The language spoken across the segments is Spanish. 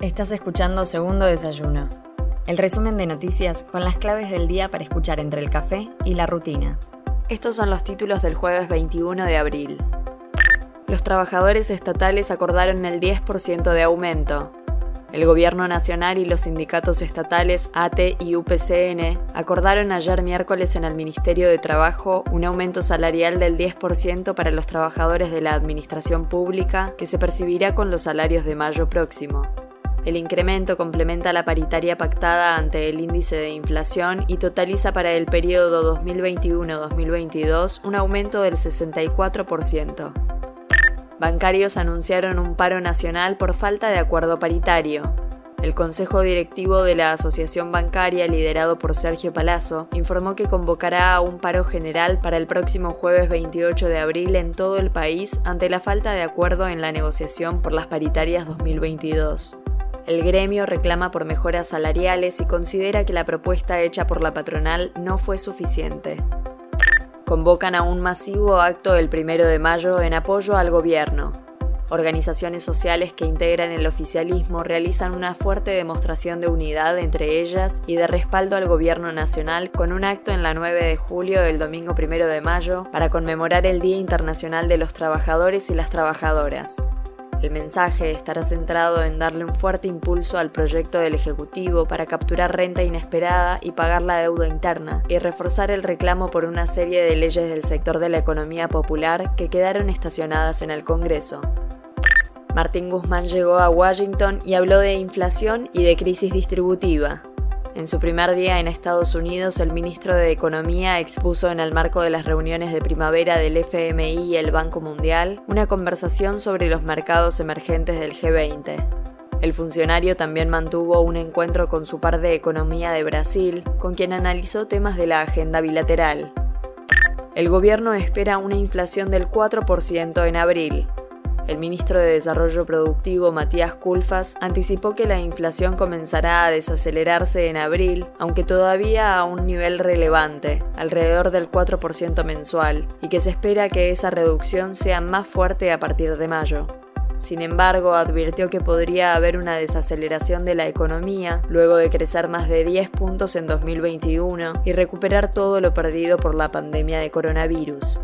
Estás escuchando Segundo Desayuno, el resumen de noticias con las claves del día para escuchar entre el café y la rutina. Estos son los títulos del jueves 21 de abril. Los trabajadores estatales acordaron el 10% de aumento. El Gobierno Nacional y los sindicatos estatales ATE y UPCN acordaron ayer miércoles en el Ministerio de Trabajo un aumento salarial del 10% para los trabajadores de la Administración Pública que se percibirá con los salarios de mayo próximo. El incremento complementa la paritaria pactada ante el índice de inflación y totaliza para el periodo 2021-2022 un aumento del 64%. Bancarios anunciaron un paro nacional por falta de acuerdo paritario. El Consejo Directivo de la Asociación Bancaria, liderado por Sergio Palazzo, informó que convocará a un paro general para el próximo jueves 28 de abril en todo el país ante la falta de acuerdo en la negociación por las paritarias 2022. El gremio reclama por mejoras salariales y considera que la propuesta hecha por la patronal no fue suficiente. Convocan a un masivo acto el primero de mayo en apoyo al gobierno. Organizaciones sociales que integran el oficialismo realizan una fuerte demostración de unidad entre ellas y de respaldo al gobierno nacional con un acto en la 9 de julio el domingo primero de mayo para conmemorar el Día Internacional de los Trabajadores y las Trabajadoras. El mensaje estará centrado en darle un fuerte impulso al proyecto del Ejecutivo para capturar renta inesperada y pagar la deuda interna, y reforzar el reclamo por una serie de leyes del sector de la economía popular que quedaron estacionadas en el Congreso. Martín Guzmán llegó a Washington y habló de inflación y de crisis distributiva. En su primer día en Estados Unidos, el ministro de Economía expuso en el marco de las reuniones de primavera del FMI y el Banco Mundial una conversación sobre los mercados emergentes del G20. El funcionario también mantuvo un encuentro con su par de Economía de Brasil, con quien analizó temas de la agenda bilateral. El gobierno espera una inflación del 4% en abril, el ministro de Desarrollo Productivo, Matías Culfas, anticipó que la inflación comenzará a desacelerarse en abril, aunque todavía a un nivel relevante, alrededor del 4% mensual, y que se espera que esa reducción sea más fuerte a partir de mayo. Sin embargo, advirtió que podría haber una desaceleración de la economía luego de crecer más de 10 puntos en 2021 y recuperar todo lo perdido por la pandemia de coronavirus.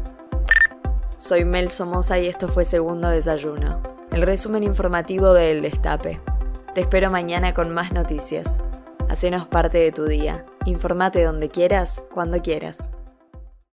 Soy Mel Somoza y esto fue Segundo Desayuno, el resumen informativo de El Destape. Te espero mañana con más noticias. Hacenos parte de tu día. Informate donde quieras, cuando quieras.